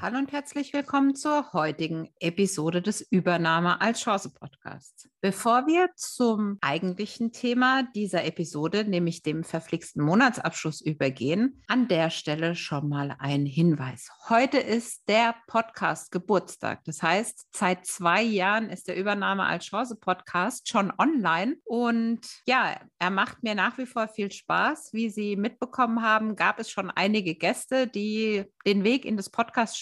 Hallo und herzlich willkommen zur heutigen Episode des Übernahme als Chance Podcasts. Bevor wir zum eigentlichen Thema dieser Episode, nämlich dem verflixten Monatsabschluss übergehen, an der Stelle schon mal ein Hinweis. Heute ist der Podcast Geburtstag. Das heißt, seit zwei Jahren ist der Übernahme als Chance Podcast schon online und ja, er macht mir nach wie vor viel Spaß. Wie Sie mitbekommen haben, gab es schon einige Gäste, die den Weg in das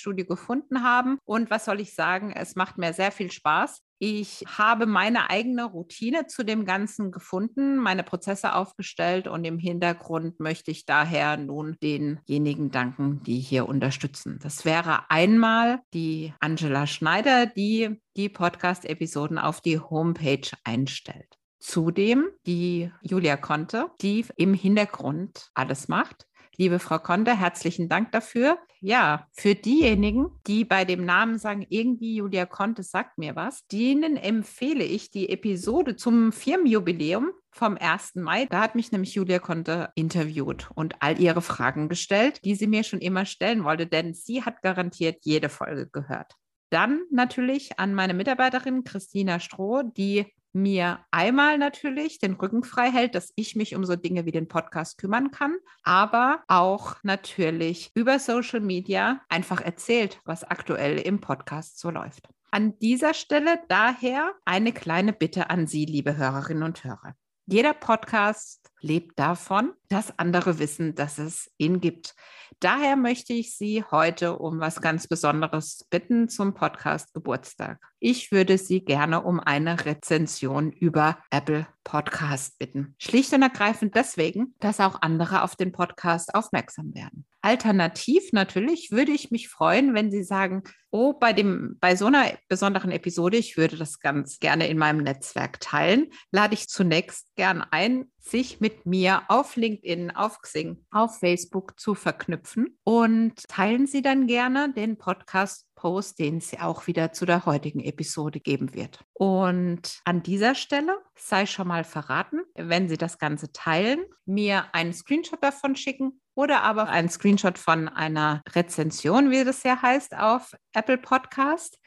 Podcaststudio gefunden haben. Und was soll ich sagen? Es macht mir sehr viel Spaß. Ich habe meine eigene Routine zu dem Ganzen gefunden, meine Prozesse aufgestellt und im Hintergrund möchte ich daher nun denjenigen danken, die hier unterstützen. Das wäre einmal die Angela Schneider, die die Podcast-Episoden auf die Homepage einstellt. Zudem die Julia Conte, die im Hintergrund alles macht. Liebe Frau Konter, herzlichen Dank dafür. Ja, für diejenigen, die bei dem Namen sagen, irgendwie Julia Conte sagt mir was, denen empfehle ich die Episode zum Firmenjubiläum vom 1. Mai. Da hat mich nämlich Julia Conte interviewt und all ihre Fragen gestellt, die sie mir schon immer stellen wollte, denn sie hat garantiert jede Folge gehört. Dann natürlich an meine Mitarbeiterin Christina Stroh, die mir einmal natürlich den Rücken frei hält, dass ich mich um so Dinge wie den Podcast kümmern kann, aber auch natürlich über Social Media einfach erzählt, was aktuell im Podcast so läuft. An dieser Stelle daher eine kleine Bitte an Sie, liebe Hörerinnen und Hörer. Jeder Podcast lebt davon, dass andere wissen, dass es ihn gibt. Daher möchte ich Sie heute um was ganz Besonderes bitten zum Podcast Geburtstag. Ich würde Sie gerne um eine Rezension über Apple Podcast bitten. Schlicht und ergreifend deswegen, dass auch andere auf den Podcast aufmerksam werden. Alternativ natürlich würde ich mich freuen, wenn Sie sagen, oh, bei dem, bei so einer besonderen Episode, ich würde das ganz gerne in meinem Netzwerk teilen, lade ich zunächst gern ein, sich mit mir auf LinkedIn, auf Xing, auf Facebook zu verknüpfen. Und teilen Sie dann gerne den Podcast Post, den es auch wieder zu der heutigen Episode geben wird. Und an dieser Stelle sei schon mal verraten, wenn Sie das Ganze teilen, mir einen Screenshot davon schicken oder aber einen Screenshot von einer Rezension, wie das ja heißt, auf Apple Podcast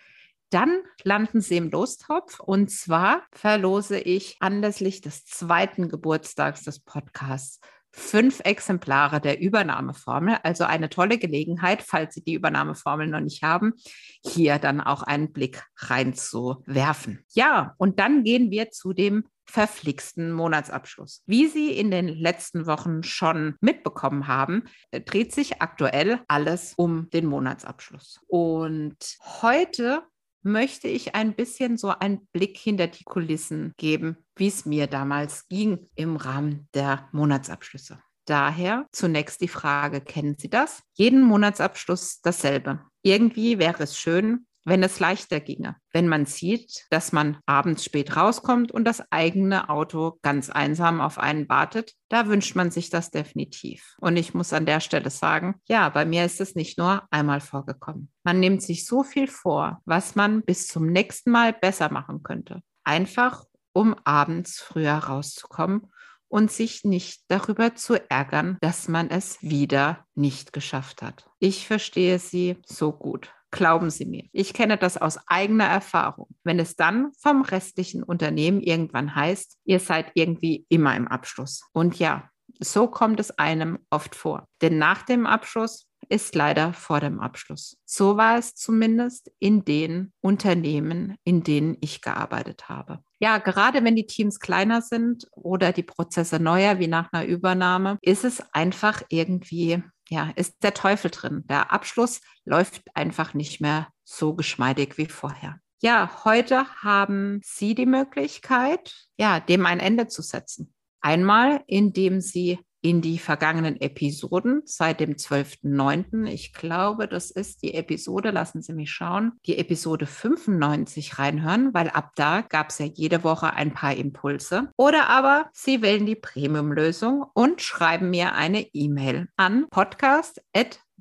dann landen sie im Lostopf und zwar verlose ich anlässlich des zweiten Geburtstags des Podcasts fünf Exemplare der Übernahmeformel. Also eine tolle Gelegenheit, falls Sie die Übernahmeformel noch nicht haben, hier dann auch einen Blick reinzuwerfen. Ja, und dann gehen wir zu dem verflixten Monatsabschluss. Wie Sie in den letzten Wochen schon mitbekommen haben, dreht sich aktuell alles um den Monatsabschluss. Und heute möchte ich ein bisschen so einen Blick hinter die Kulissen geben, wie es mir damals ging im Rahmen der Monatsabschlüsse. Daher zunächst die Frage, kennen Sie das? Jeden Monatsabschluss dasselbe. Irgendwie wäre es schön, wenn es leichter ginge, wenn man sieht, dass man abends spät rauskommt und das eigene Auto ganz einsam auf einen wartet, da wünscht man sich das definitiv. Und ich muss an der Stelle sagen, ja, bei mir ist es nicht nur einmal vorgekommen. Man nimmt sich so viel vor, was man bis zum nächsten Mal besser machen könnte. Einfach, um abends früher rauszukommen und sich nicht darüber zu ärgern, dass man es wieder nicht geschafft hat. Ich verstehe Sie so gut. Glauben Sie mir, ich kenne das aus eigener Erfahrung. Wenn es dann vom restlichen Unternehmen irgendwann heißt, ihr seid irgendwie immer im Abschluss. Und ja, so kommt es einem oft vor. Denn nach dem Abschluss ist leider vor dem Abschluss. So war es zumindest in den Unternehmen, in denen ich gearbeitet habe. Ja, gerade wenn die Teams kleiner sind oder die Prozesse neuer wie nach einer Übernahme, ist es einfach irgendwie ja, ist der Teufel drin. Der Abschluss läuft einfach nicht mehr so geschmeidig wie vorher. Ja, heute haben Sie die Möglichkeit, ja, dem ein Ende zu setzen. Einmal, indem Sie in die vergangenen Episoden seit dem 12.09. Ich glaube, das ist die Episode, lassen Sie mich schauen, die Episode 95 reinhören, weil ab da gab es ja jede Woche ein paar Impulse. Oder aber Sie wählen die Premium-Lösung und schreiben mir eine E-Mail an podcast@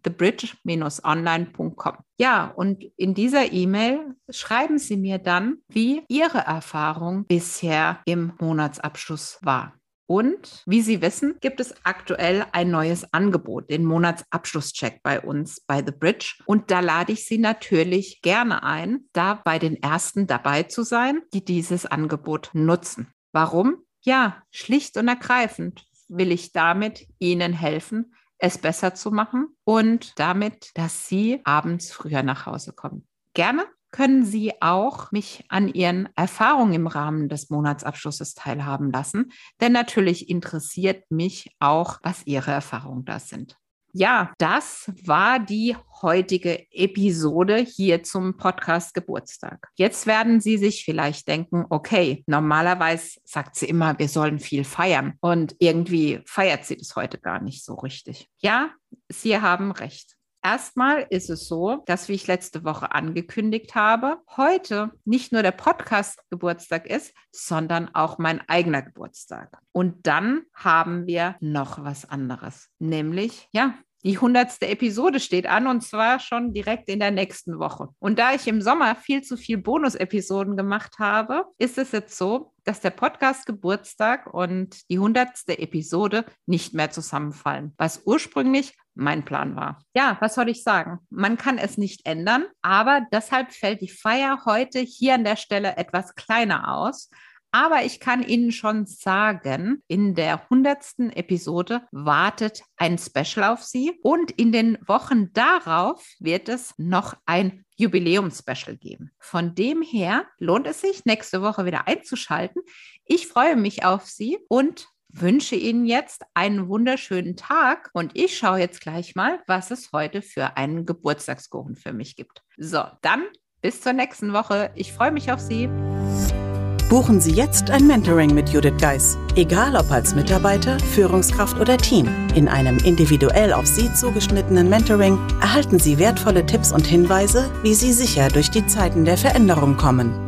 thebridge-online.com. Ja, und in dieser E-Mail schreiben Sie mir dann, wie Ihre Erfahrung bisher im Monatsabschluss war. Und wie Sie wissen, gibt es aktuell ein neues Angebot, den Monatsabschlusscheck bei uns bei The Bridge. Und da lade ich Sie natürlich gerne ein, da bei den Ersten dabei zu sein, die dieses Angebot nutzen. Warum? Ja, schlicht und ergreifend will ich damit Ihnen helfen, es besser zu machen und damit, dass Sie abends früher nach Hause kommen. Gerne können Sie auch mich an Ihren Erfahrungen im Rahmen des Monatsabschlusses teilhaben lassen. Denn natürlich interessiert mich auch, was Ihre Erfahrungen da sind. Ja, das war die heutige Episode hier zum Podcast Geburtstag. Jetzt werden Sie sich vielleicht denken, okay, normalerweise sagt sie immer, wir sollen viel feiern und irgendwie feiert sie das heute gar nicht so richtig. Ja, Sie haben recht. Erstmal ist es so, dass, wie ich letzte Woche angekündigt habe, heute nicht nur der Podcast Geburtstag ist, sondern auch mein eigener Geburtstag. Und dann haben wir noch was anderes, nämlich, ja, die hundertste Episode steht an und zwar schon direkt in der nächsten Woche. Und da ich im Sommer viel zu viel Bonus-Episoden gemacht habe, ist es jetzt so, dass der Podcast Geburtstag und die hundertste Episode nicht mehr zusammenfallen, was ursprünglich mein Plan war. Ja, was soll ich sagen? Man kann es nicht ändern, aber deshalb fällt die Feier heute hier an der Stelle etwas kleiner aus. Aber ich kann Ihnen schon sagen, in der hundertsten Episode wartet ein Special auf Sie und in den Wochen darauf wird es noch ein Jubiläumspecial geben. Von dem her lohnt es sich, nächste Woche wieder einzuschalten. Ich freue mich auf Sie und wünsche Ihnen jetzt einen wunderschönen Tag und ich schaue jetzt gleich mal, was es heute für einen Geburtstagskuchen für mich gibt. So, dann bis zur nächsten Woche. Ich freue mich auf Sie. Buchen Sie jetzt ein Mentoring mit Judith Geis. Egal ob als Mitarbeiter, Führungskraft oder Team. In einem individuell auf Sie zugeschnittenen Mentoring erhalten Sie wertvolle Tipps und Hinweise, wie Sie sicher durch die Zeiten der Veränderung kommen.